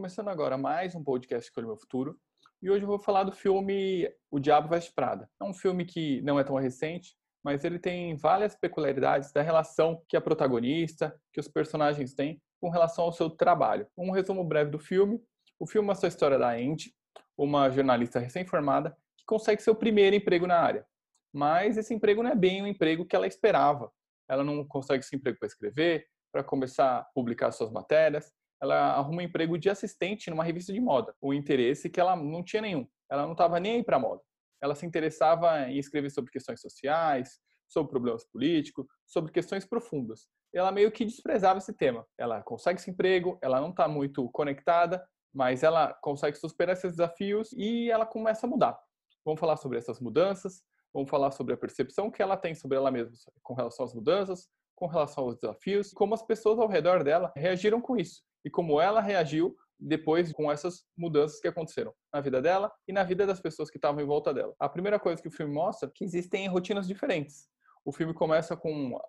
começando agora mais um podcast Escolha Meu Futuro. E hoje eu vou falar do filme O Diabo Veste Prada. É um filme que não é tão recente, mas ele tem várias peculiaridades da relação que a protagonista, que os personagens têm com relação ao seu trabalho. Um resumo breve do filme. O filme mostra a história da Andy, uma jornalista recém-formada que consegue seu primeiro emprego na área. Mas esse emprego não é bem o emprego que ela esperava. Ela não consegue esse emprego para escrever, para começar a publicar suas matérias ela arruma um emprego de assistente numa revista de moda. O interesse que ela não tinha nenhum. Ela não estava nem aí para moda. Ela se interessava em escrever sobre questões sociais, sobre problemas políticos, sobre questões profundas. Ela meio que desprezava esse tema. Ela consegue esse emprego, ela não está muito conectada, mas ela consegue superar esses desafios e ela começa a mudar. Vamos falar sobre essas mudanças, vamos falar sobre a percepção que ela tem sobre ela mesma com relação às mudanças, com relação aos desafios, como as pessoas ao redor dela reagiram com isso e como ela reagiu depois com essas mudanças que aconteceram na vida dela e na vida das pessoas que estavam em volta dela. A primeira coisa que o filme mostra é que existem rotinas diferentes. O filme começa com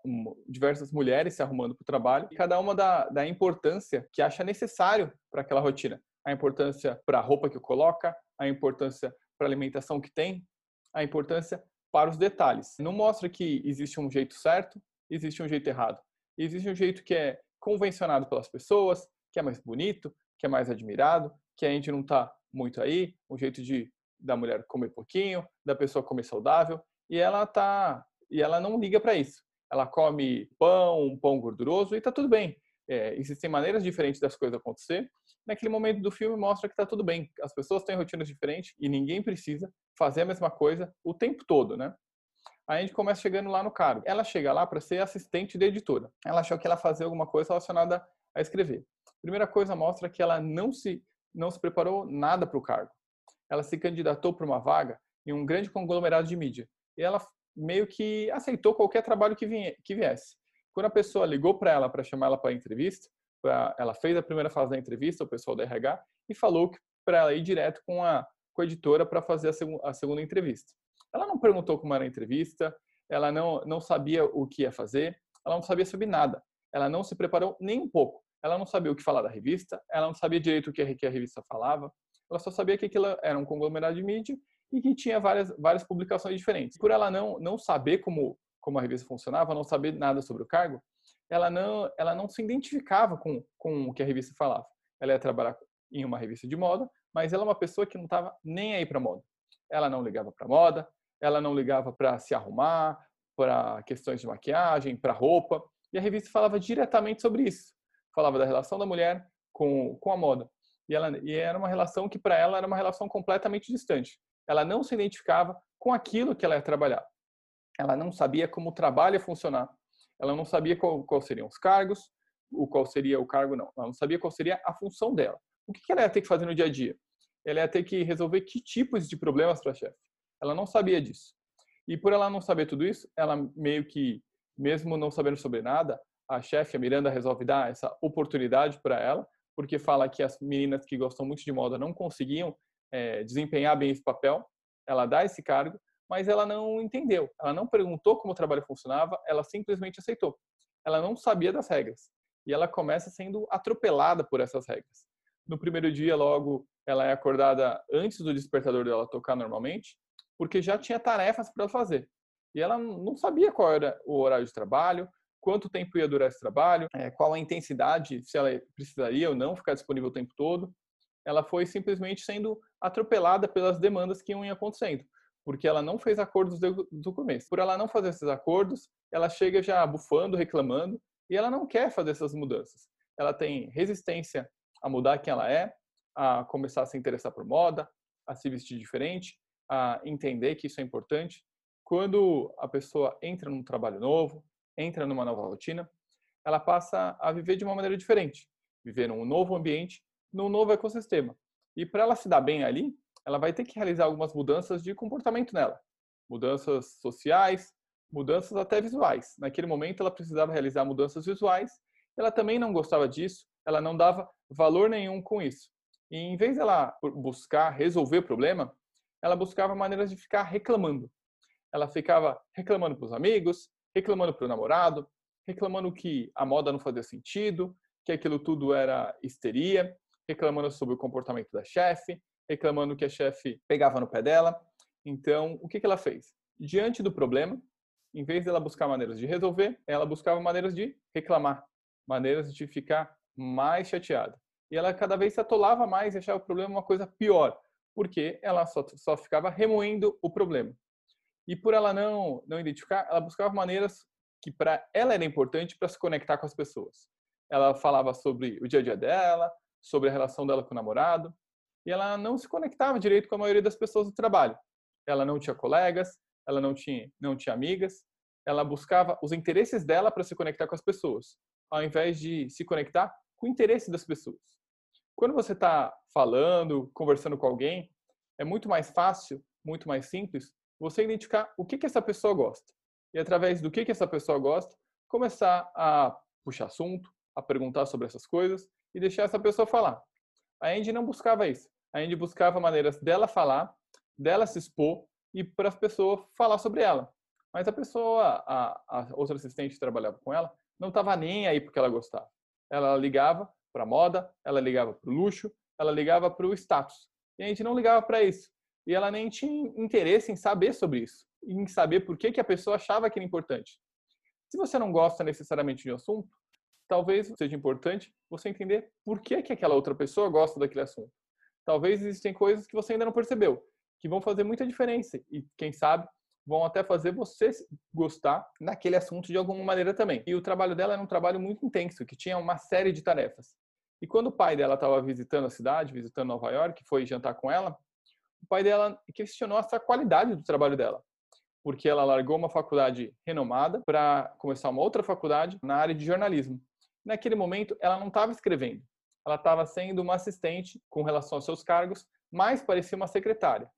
diversas mulheres se arrumando para o trabalho, e cada uma dá, dá importância que acha necessário para aquela rotina. A importância para a roupa que coloca, a importância para a alimentação que tem, a importância para os detalhes. Não mostra que existe um jeito certo, existe um jeito errado. Existe um jeito que é convencionado pelas pessoas, que é mais bonito, que é mais admirado, que a gente não está muito aí, um jeito de da mulher comer pouquinho, da pessoa comer saudável, e ela tá e ela não liga para isso. Ela come pão, um pão gorduroso e está tudo bem. É, existem maneiras diferentes das coisas acontecer. Naquele momento do filme mostra que está tudo bem. As pessoas têm rotinas diferentes e ninguém precisa fazer a mesma coisa o tempo todo, né? Aí a gente começa chegando lá no cargo. Ela chega lá para ser assistente da editora. Ela achou que ela fazia alguma coisa relacionada a escrever. Primeira coisa mostra que ela não se não se preparou nada para o cargo. Ela se candidatou para uma vaga em um grande conglomerado de mídia e ela meio que aceitou qualquer trabalho que, vinha, que viesse. Quando a pessoa ligou para ela para chamar ela para a entrevista, pra, ela fez a primeira fase da entrevista, o pessoal da RH, e falou para ela ir direto com a, com a editora para fazer a, a segunda entrevista. Ela não perguntou como era a entrevista, ela não, não sabia o que ia fazer, ela não sabia sobre nada. Ela não se preparou nem um pouco ela não sabia o que falar da revista, ela não sabia direito o que a, revista falava, ela só sabia que aquilo era um conglomerado de mídia e que tinha várias, várias publicações diferentes. Por ela não, não saber como, como a revista funcionava, não saber nada sobre o cargo, ela não, ela não se identificava com, com o que a revista falava. Ela ia trabalhar em uma revista de moda, mas ela é uma pessoa que não estava nem aí para moda. Ela não ligava para moda, ela não ligava para se arrumar, para questões de maquiagem, para roupa, e a revista falava diretamente sobre isso falava da relação da mulher com, com a moda. E, ela, e era uma relação que para ela era uma relação completamente distante. Ela não se identificava com aquilo que ela ia trabalhar. Ela não sabia como o trabalho ia funcionar. Ela não sabia qual, qual seriam os cargos, o qual seria o cargo, não. Ela não sabia qual seria a função dela. O que ela ia ter que fazer no dia a dia? Ela ia ter que resolver que tipos de problemas para chefe. Ela não sabia disso. E por ela não saber tudo isso, ela meio que, mesmo não sabendo sobre nada, a chefe, a Miranda, resolve dar essa oportunidade para ela, porque fala que as meninas que gostam muito de moda não conseguiam é, desempenhar bem esse papel. Ela dá esse cargo, mas ela não entendeu. Ela não perguntou como o trabalho funcionava, ela simplesmente aceitou. Ela não sabia das regras. E ela começa sendo atropelada por essas regras. No primeiro dia, logo, ela é acordada antes do despertador dela tocar normalmente, porque já tinha tarefas para fazer. E ela não sabia qual era o horário de trabalho, quanto tempo ia durar esse trabalho, é, qual a intensidade, se ela precisaria ou não ficar disponível o tempo todo. Ela foi simplesmente sendo atropelada pelas demandas que iam acontecendo, porque ela não fez acordos do começo. Por ela não fazer esses acordos, ela chega já bufando, reclamando, e ela não quer fazer essas mudanças. Ela tem resistência a mudar quem ela é, a começar a se interessar por moda, a se vestir diferente, a entender que isso é importante. Quando a pessoa entra num trabalho novo, entra numa nova rotina, ela passa a viver de uma maneira diferente, viver num novo ambiente, num novo ecossistema. E para ela se dar bem ali, ela vai ter que realizar algumas mudanças de comportamento nela, mudanças sociais, mudanças até visuais. Naquele momento ela precisava realizar mudanças visuais, ela também não gostava disso, ela não dava valor nenhum com isso. E em vez dela buscar resolver o problema, ela buscava maneiras de ficar reclamando. Ela ficava reclamando para os amigos, reclamando para o namorado, reclamando que a moda não fazia sentido, que aquilo tudo era histeria, reclamando sobre o comportamento da chefe, reclamando que a chefe pegava no pé dela. Então, o que, que ela fez? Diante do problema, em vez dela buscar maneiras de resolver, ela buscava maneiras de reclamar, maneiras de ficar mais chateada. E ela cada vez se atolava mais e achava o problema uma coisa pior, porque ela só, só ficava remoendo o problema. E por ela não, não identificar, ela buscava maneiras que para ela era importante para se conectar com as pessoas. Ela falava sobre o dia a dia dela, sobre a relação dela com o namorado, e ela não se conectava direito com a maioria das pessoas do trabalho. Ela não tinha colegas, ela não tinha, não tinha amigas, ela buscava os interesses dela para se conectar com as pessoas, ao invés de se conectar com o interesse das pessoas. Quando você está falando, conversando com alguém, é muito mais fácil, muito mais simples, você identificar o que, que essa pessoa gosta. E através do que, que essa pessoa gosta, começar a puxar assunto, a perguntar sobre essas coisas e deixar essa pessoa falar. A Andy não buscava isso. A Andy buscava maneiras dela falar, dela se expor e para as pessoas falar sobre ela. Mas a pessoa, a, a outra assistente que trabalhava com ela, não estava nem aí porque ela gostava. Ela ligava para moda, ela ligava para o luxo, ela ligava para o status. E a gente não ligava para isso. E ela nem tinha interesse em saber sobre isso, em saber por que, que a pessoa achava que era importante. Se você não gosta necessariamente de um assunto, talvez seja importante você entender por que, que aquela outra pessoa gosta daquele assunto. Talvez existem coisas que você ainda não percebeu, que vão fazer muita diferença e, quem sabe, vão até fazer você gostar daquele assunto de alguma maneira também. E o trabalho dela era um trabalho muito intenso, que tinha uma série de tarefas. E quando o pai dela estava visitando a cidade, visitando Nova York, foi jantar com ela, o pai dela questionou essa qualidade do trabalho dela, porque ela largou uma faculdade renomada para começar uma outra faculdade na área de jornalismo. Naquele momento, ela não estava escrevendo, ela estava sendo uma assistente com relação aos seus cargos, mas parecia uma secretária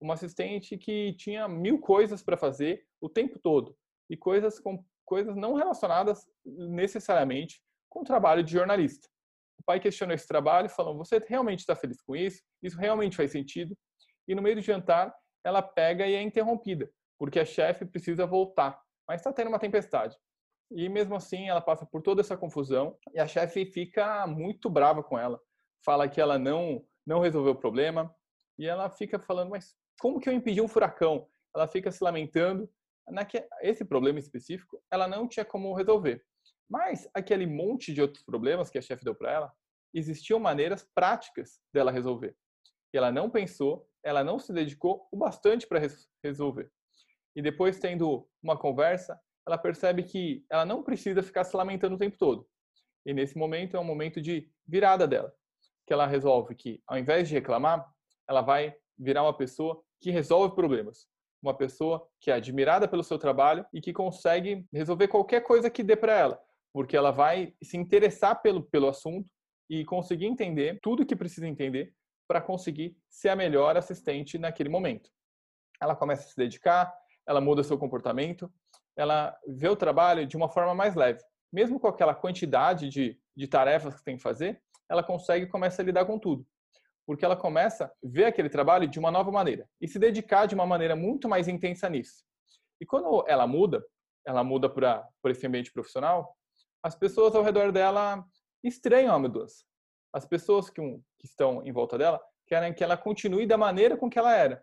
uma assistente que tinha mil coisas para fazer o tempo todo e coisas com coisas não relacionadas necessariamente com o trabalho de jornalista. O pai questionou esse trabalho, falou: "Você realmente está feliz com isso? Isso realmente faz sentido?" E no meio do jantar, ela pega e é interrompida, porque a chefe precisa voltar, mas está tendo uma tempestade. E mesmo assim, ela passa por toda essa confusão e a chefe fica muito brava com ela. Fala que ela não não resolveu o problema e ela fica falando: "Mas como que eu impedi um furacão? Ela fica se lamentando. Esse problema específico, ela não tinha como resolver. Mas aquele monte de outros problemas que a chefe deu para ela, existiam maneiras práticas dela resolver. E ela não pensou, ela não se dedicou o bastante para resolver. E depois, tendo uma conversa, ela percebe que ela não precisa ficar se lamentando o tempo todo. E nesse momento é um momento de virada dela, que ela resolve que, ao invés de reclamar, ela vai virar uma pessoa que resolve problemas. Uma pessoa que é admirada pelo seu trabalho e que consegue resolver qualquer coisa que dê para ela, porque ela vai se interessar pelo, pelo assunto e conseguir entender tudo que precisa entender para conseguir ser a melhor assistente naquele momento. Ela começa a se dedicar, ela muda seu comportamento, ela vê o trabalho de uma forma mais leve. Mesmo com aquela quantidade de, de tarefas que tem que fazer, ela consegue e começa a lidar com tudo porque ela começa a ver aquele trabalho de uma nova maneira e se dedicar de uma maneira muito mais intensa nisso. E quando ela muda, ela muda para esse ambiente profissional, as pessoas ao redor dela estranham a mudança. As pessoas que, que estão em volta dela querem que ela continue da maneira com que ela era,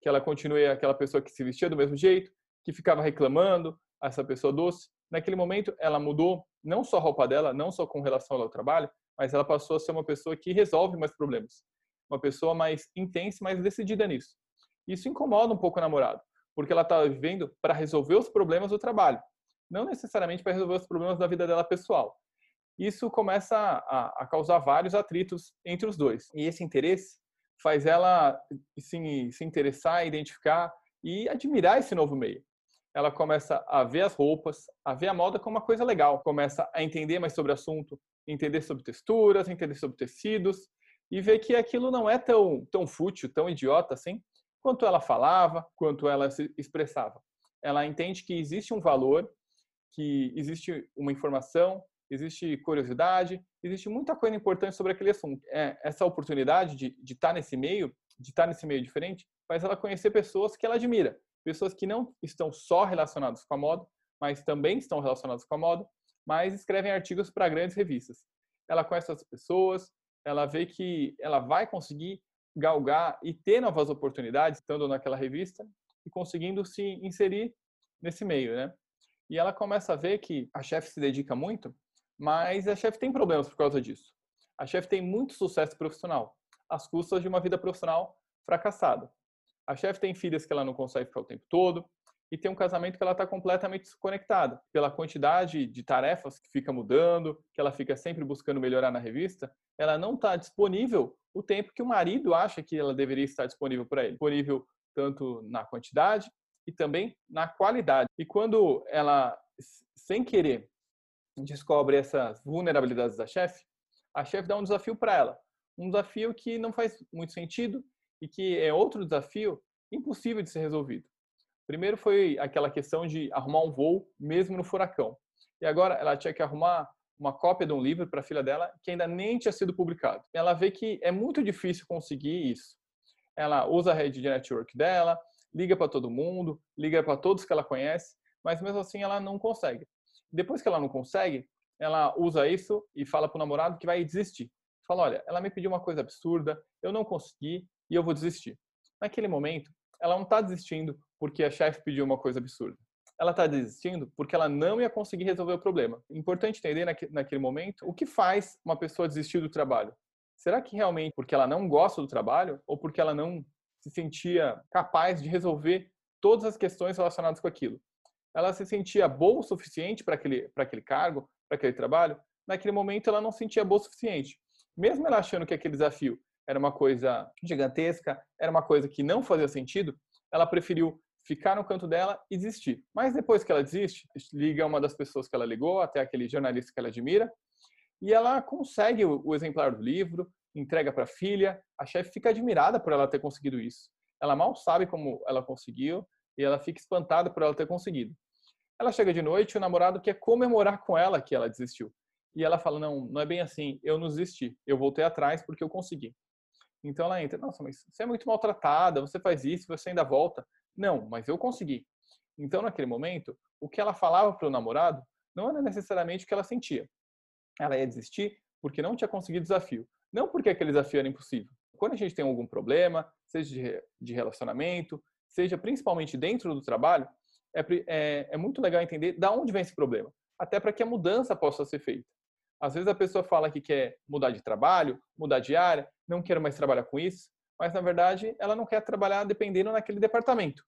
que ela continue aquela pessoa que se vestia do mesmo jeito, que ficava reclamando, essa pessoa doce. Naquele momento, ela mudou não só a roupa dela, não só com relação ao trabalho, mas ela passou a ser uma pessoa que resolve mais problemas uma pessoa mais intensa, mais decidida nisso. Isso incomoda um pouco o namorado, porque ela está vivendo para resolver os problemas do trabalho, não necessariamente para resolver os problemas da vida dela pessoal. Isso começa a, a causar vários atritos entre os dois. E esse interesse faz ela se, se interessar, identificar e admirar esse novo meio. Ela começa a ver as roupas, a ver a moda como uma coisa legal, começa a entender mais sobre o assunto, entender sobre texturas, entender sobre tecidos, e ver que aquilo não é tão, tão fútil, tão idiota assim, quanto ela falava, quanto ela se expressava. Ela entende que existe um valor, que existe uma informação, existe curiosidade, existe muita coisa importante sobre aquele assunto. É, essa oportunidade de, de estar nesse meio, de estar nesse meio diferente, faz ela conhecer pessoas que ela admira, pessoas que não estão só relacionadas com a moda, mas também estão relacionadas com a moda, mas escrevem artigos para grandes revistas. Ela conhece essas pessoas, ela vê que ela vai conseguir galgar e ter novas oportunidades estando naquela revista e conseguindo se inserir nesse meio, né? E ela começa a ver que a chefe se dedica muito, mas a chefe tem problemas por causa disso. A chefe tem muito sucesso profissional, às custas de uma vida profissional fracassada. A chefe tem filhas que ela não consegue ficar o tempo todo e tem um casamento que ela está completamente desconectada pela quantidade de tarefas que fica mudando, que ela fica sempre buscando melhorar na revista. Ela não está disponível o tempo que o marido acha que ela deveria estar disponível para ele, disponível tanto na quantidade e também na qualidade. E quando ela, sem querer, descobre essas vulnerabilidades da chefe, a chefe dá um desafio para ela, um desafio que não faz muito sentido e que é outro desafio impossível de ser resolvido. Primeiro foi aquela questão de arrumar um voo mesmo no furacão. E agora ela tinha que arrumar uma cópia de um livro para a filha dela que ainda nem tinha sido publicado. Ela vê que é muito difícil conseguir isso. Ela usa a rede de network dela, liga para todo mundo, liga para todos que ela conhece, mas mesmo assim ela não consegue. Depois que ela não consegue, ela usa isso e fala para o namorado que vai desistir. Fala, olha, ela me pediu uma coisa absurda, eu não consegui, e eu vou desistir. Naquele momento, ela não está desistindo porque a chefe pediu uma coisa absurda. Ela está desistindo porque ela não ia conseguir resolver o problema. Importante entender naquele momento o que faz uma pessoa desistir do trabalho. Será que realmente porque ela não gosta do trabalho ou porque ela não se sentia capaz de resolver todas as questões relacionadas com aquilo? Ela se sentia boa o suficiente para aquele, aquele cargo, para aquele trabalho? Naquele momento ela não se sentia boa o suficiente. Mesmo ela achando que aquele desafio era uma coisa gigantesca, era uma coisa que não fazia sentido, ela preferiu ficar no canto dela e desistir. Mas depois que ela desiste, liga uma das pessoas que ela ligou, até aquele jornalista que ela admira, e ela consegue o, exemplar do livro, entrega para a filha. A chefe fica admirada por ela ter conseguido isso. Ela mal sabe como ela conseguiu e ela fica espantada por ela ter conseguido. Ela chega de noite e o namorado quer comemorar com ela que ela desistiu. E ela fala: Não, não é bem assim. Eu não desisti. Eu voltei atrás porque eu consegui. Então ela entra, nossa, mas você é muito maltratada, você faz isso, você ainda volta. Não, mas eu consegui. Então naquele momento, o que ela falava para o namorado não era necessariamente o que ela sentia. Ela ia desistir porque não tinha conseguido o desafio, não porque aquele desafio era impossível. Quando a gente tem algum problema, seja de relacionamento, seja principalmente dentro do trabalho, é, é, é muito legal entender da onde vem esse problema, até para que a mudança possa ser feita. Às vezes a pessoa fala que quer mudar de trabalho, mudar de área, não quero mais trabalhar com isso, mas na verdade ela não quer trabalhar dependendo naquele departamento.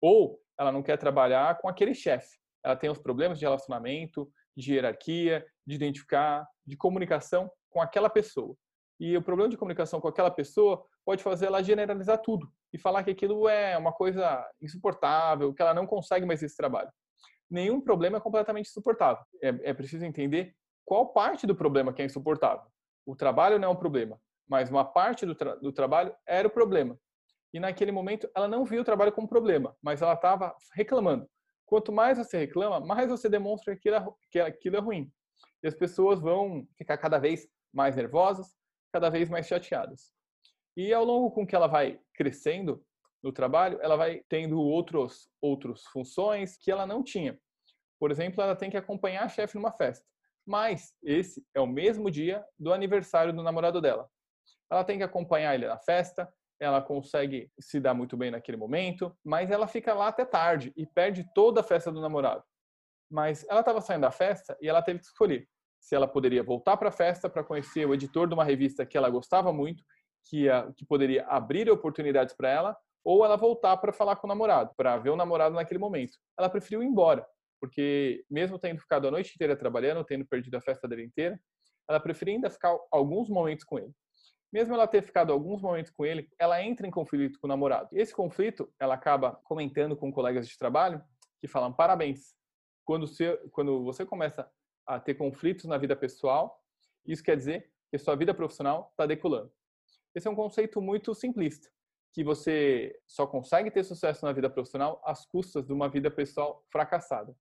Ou ela não quer trabalhar com aquele chefe. Ela tem os problemas de relacionamento, de hierarquia, de identificar, de comunicação com aquela pessoa. E o problema de comunicação com aquela pessoa pode fazer ela generalizar tudo e falar que aquilo é uma coisa insuportável, que ela não consegue mais esse trabalho. Nenhum problema é completamente insuportável. É, é preciso entender qual parte do problema que é insuportável. O trabalho não é um problema, mas uma parte do, tra do trabalho era o problema. E naquele momento ela não viu o trabalho como problema, mas ela estava reclamando. Quanto mais você reclama, mais você demonstra que aquilo, é, que aquilo é ruim. E as pessoas vão ficar cada vez mais nervosas, cada vez mais chateadas. E ao longo com que ela vai crescendo no trabalho, ela vai tendo outros outras funções que ela não tinha. Por exemplo, ela tem que acompanhar a chefe numa festa mas esse é o mesmo dia do aniversário do namorado dela. Ela tem que acompanhar ele na festa, ela consegue se dar muito bem naquele momento, mas ela fica lá até tarde e perde toda a festa do namorado. Mas ela estava saindo da festa e ela teve que escolher se ela poderia voltar para a festa para conhecer o editor de uma revista que ela gostava muito, que, que poderia abrir oportunidades para ela, ou ela voltar para falar com o namorado, para ver o namorado naquele momento. Ela preferiu ir embora porque mesmo tendo ficado a noite inteira trabalhando, tendo perdido a festa dele inteira, ela preferia ainda ficar alguns momentos com ele. Mesmo ela ter ficado alguns momentos com ele, ela entra em conflito com o namorado. Esse conflito, ela acaba comentando com colegas de trabalho que falam: parabéns. Quando você, quando você começa a ter conflitos na vida pessoal, isso quer dizer que sua vida profissional está decolando. Esse é um conceito muito simplista, que você só consegue ter sucesso na vida profissional às custas de uma vida pessoal fracassada.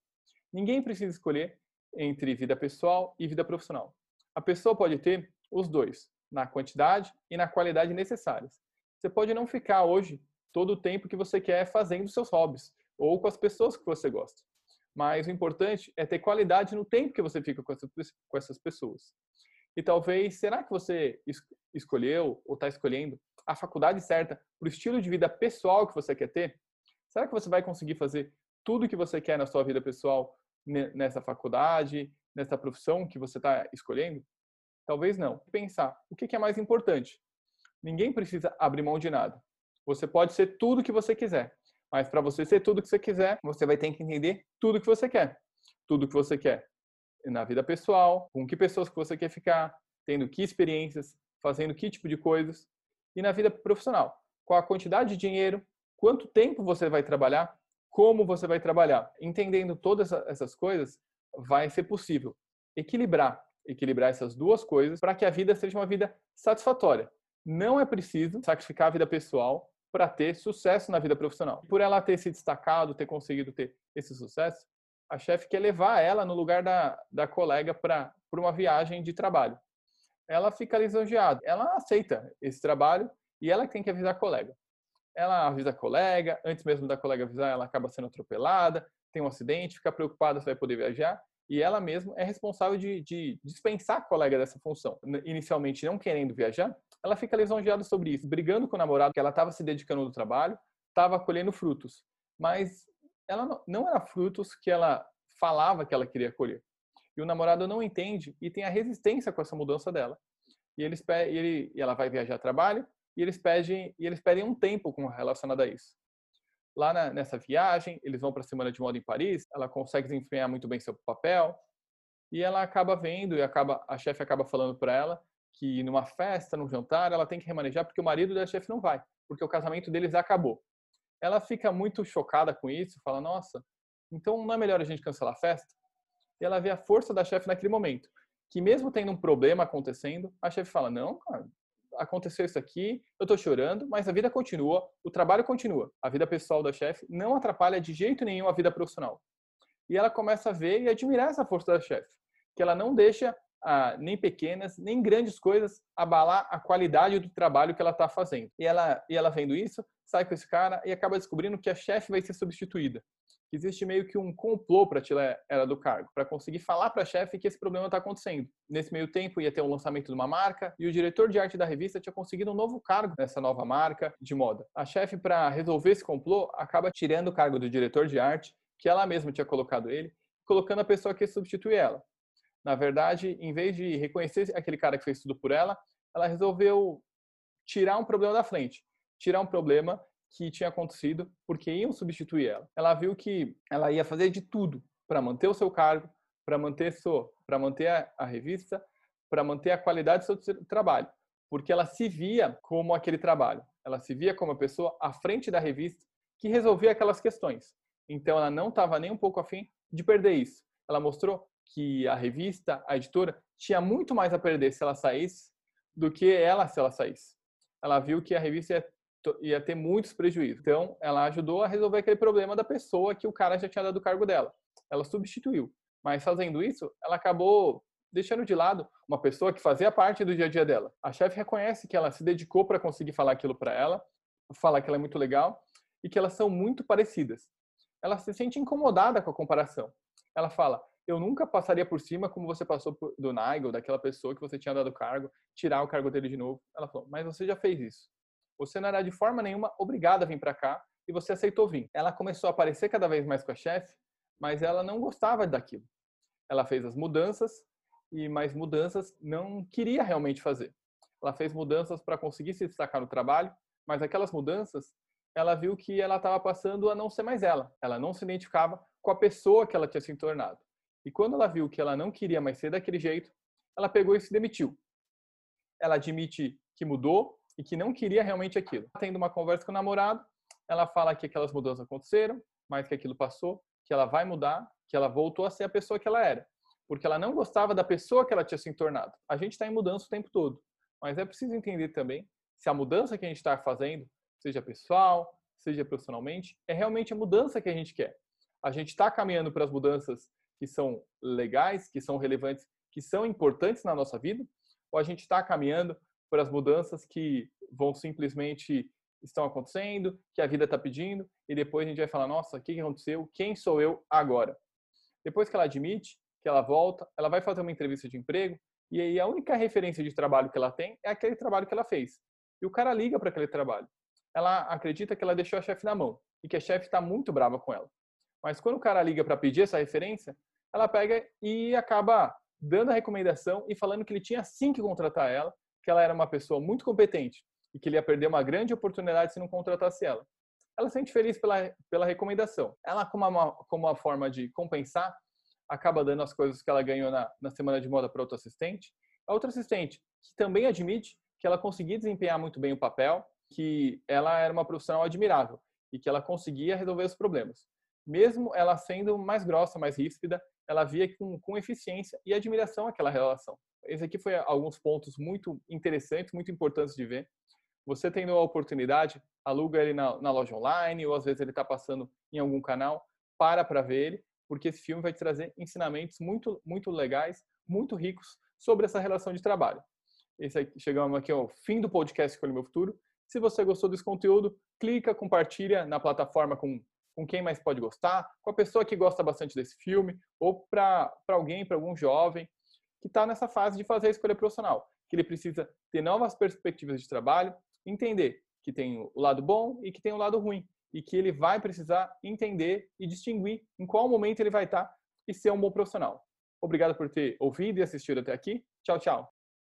Ninguém precisa escolher entre vida pessoal e vida profissional. A pessoa pode ter os dois, na quantidade e na qualidade necessárias. Você pode não ficar hoje todo o tempo que você quer fazendo seus hobbies ou com as pessoas que você gosta. Mas o importante é ter qualidade no tempo que você fica com essas pessoas. E talvez, será que você escolheu ou está escolhendo a faculdade certa para o estilo de vida pessoal que você quer ter? Será que você vai conseguir fazer tudo o que você quer na sua vida pessoal nessa faculdade, nessa profissão que você está escolhendo? Talvez não. Pensar, o que é mais importante? Ninguém precisa abrir mão de nada. Você pode ser tudo o que você quiser, mas para você ser tudo que você quiser, você vai ter que entender tudo que você quer. Tudo que você quer na vida pessoal, com que pessoas que você quer ficar, tendo que experiências, fazendo que tipo de coisas, e na vida profissional, qual a quantidade de dinheiro, quanto tempo você vai trabalhar, como você vai trabalhar. Entendendo todas essas coisas, vai ser possível equilibrar, equilibrar essas duas coisas para que a vida seja uma vida satisfatória. Não é preciso sacrificar a vida pessoal para ter sucesso na vida profissional. Por ela ter se destacado, ter conseguido ter esse sucesso, a chefe quer levar ela no lugar da, da colega para uma viagem de trabalho. Ela fica lisonjeada, ela aceita esse trabalho e ela tem que avisar a colega. Ela avisa a colega, antes mesmo da colega avisar, ela acaba sendo atropelada, tem um acidente, fica preocupada se vai poder viajar e ela mesma é responsável de, de dispensar a colega dessa função. Inicialmente não querendo viajar, ela fica lisonjeada sobre isso, brigando com o namorado que ela estava se dedicando no trabalho, estava colhendo frutos. Mas ela não, era frutos que ela falava que ela queria colher. E o namorado não entende e tem a resistência com essa mudança dela. E eles ele, e ela vai viajar a trabalho e eles pedem e eles pedem um tempo com relacionado a isso. Lá na, nessa viagem, eles vão para a semana de moda em Paris. Ela consegue desempenhar muito bem seu papel e ela acaba vendo e acaba a chefe acaba falando para ela que numa festa, num jantar, ela tem que remanejar porque o marido da chefe não vai, porque o casamento deles acabou ela fica muito chocada com isso, fala, nossa, então não é melhor a gente cancelar a festa? E ela vê a força da chefe naquele momento, que mesmo tendo um problema acontecendo, a chefe fala, não, cara, aconteceu isso aqui, eu tô chorando, mas a vida continua, o trabalho continua. A vida pessoal da chefe não atrapalha de jeito nenhum a vida profissional. E ela começa a ver e admirar essa força da chefe, que ela não deixa ah, nem pequenas, nem grandes coisas abalar a qualidade do trabalho que ela está fazendo. E ela, e ela vendo isso, sai com esse cara e acaba descobrindo que a chefe vai ser substituída. Existe meio que um complô para tirar ela do cargo, para conseguir falar para a chefe que esse problema está acontecendo. Nesse meio tempo ia ter um lançamento de uma marca e o diretor de arte da revista tinha conseguido um novo cargo nessa nova marca de moda. A chefe, para resolver esse complô, acaba tirando o cargo do diretor de arte, que ela mesma tinha colocado ele, colocando a pessoa que substitui ela. Na verdade, em vez de reconhecer aquele cara que fez tudo por ela, ela resolveu tirar um problema da frente, tirar um problema que tinha acontecido porque iam substituir ela. Ela viu que ela ia fazer de tudo para manter o seu cargo, para manter seu, para manter a, a revista, para manter a qualidade do seu trabalho, porque ela se via como aquele trabalho. Ela se via como a pessoa à frente da revista que resolvia aquelas questões. Então ela não estava nem um pouco afim de perder isso. Ela mostrou que a revista, a editora, tinha muito mais a perder se ela saísse do que ela se ela saísse. Ela viu que a revista ia, ia ter muitos prejuízos. Então, ela ajudou a resolver aquele problema da pessoa que o cara já tinha dado o cargo dela. Ela substituiu. Mas fazendo isso, ela acabou deixando de lado uma pessoa que fazia parte do dia a dia dela. A chefe reconhece que ela se dedicou para conseguir falar aquilo para ela, falar que ela é muito legal e que elas são muito parecidas. Ela se sente incomodada com a comparação. Ela fala: eu nunca passaria por cima como você passou do Nigel, daquela pessoa que você tinha dado cargo, tirar o cargo dele de novo. Ela falou, mas você já fez isso. Você não era de forma nenhuma obrigada a vir para cá e você aceitou vir. Ela começou a aparecer cada vez mais com a chefe, mas ela não gostava daquilo. Ela fez as mudanças e mais mudanças não queria realmente fazer. Ela fez mudanças para conseguir se destacar no trabalho, mas aquelas mudanças, ela viu que ela estava passando a não ser mais ela. Ela não se identificava com a pessoa que ela tinha se tornado. E quando ela viu que ela não queria mais ser daquele jeito, ela pegou e se demitiu. Ela admite que mudou e que não queria realmente aquilo. Tendo uma conversa com o namorado, ela fala que aquelas mudanças aconteceram, mas que aquilo passou, que ela vai mudar, que ela voltou a ser a pessoa que ela era. Porque ela não gostava da pessoa que ela tinha se tornado. A gente está em mudança o tempo todo. Mas é preciso entender também se a mudança que a gente está fazendo, seja pessoal, seja profissionalmente, é realmente a mudança que a gente quer. A gente está caminhando para as mudanças que são legais, que são relevantes, que são importantes na nossa vida? Ou a gente está caminhando para as mudanças que vão simplesmente estão acontecendo, que a vida está pedindo, e depois a gente vai falar, nossa, o que aconteceu? Quem sou eu agora? Depois que ela admite, que ela volta, ela vai fazer uma entrevista de emprego, E aí a única referência de trabalho que ela tem é aquele trabalho que ela fez. E o cara liga para aquele trabalho. Ela acredita que ela deixou a chefe na mão e que a chefe está muito brava com ela. Mas quando o cara liga para pedir essa referência, ela pega e acaba dando a recomendação e falando que ele tinha sim que contratar ela, que ela era uma pessoa muito competente e que ele ia perder uma grande oportunidade se não contratasse ela. Ela se sente feliz pela, pela recomendação. Ela, como uma, como uma forma de compensar, acaba dando as coisas que ela ganhou na, na semana de moda para outro assistente. A outra assistente, que também admite que ela conseguia desempenhar muito bem o papel, que ela era uma profissional admirável e que ela conseguia resolver os problemas. Mesmo ela sendo mais grossa, mais ríspida, ela via com, com eficiência e admiração aquela relação. Esse aqui foi alguns pontos muito interessantes, muito importantes de ver. Você tendo a oportunidade, aluga ele na, na loja online ou às vezes ele está passando em algum canal, para para ver ele, porque esse filme vai te trazer ensinamentos muito, muito legais, muito ricos sobre essa relação de trabalho. Esse aqui, chegamos aqui ao fim do podcast Escolha Meu Futuro. Se você gostou desse conteúdo, clica, compartilha na plataforma com, com quem mais pode gostar, com a pessoa que gosta bastante desse filme, ou para alguém, para algum jovem que está nessa fase de fazer a escolha profissional, que ele precisa ter novas perspectivas de trabalho, entender que tem o lado bom e que tem o lado ruim, e que ele vai precisar entender e distinguir em qual momento ele vai estar e ser um bom profissional. Obrigado por ter ouvido e assistido até aqui. Tchau, tchau.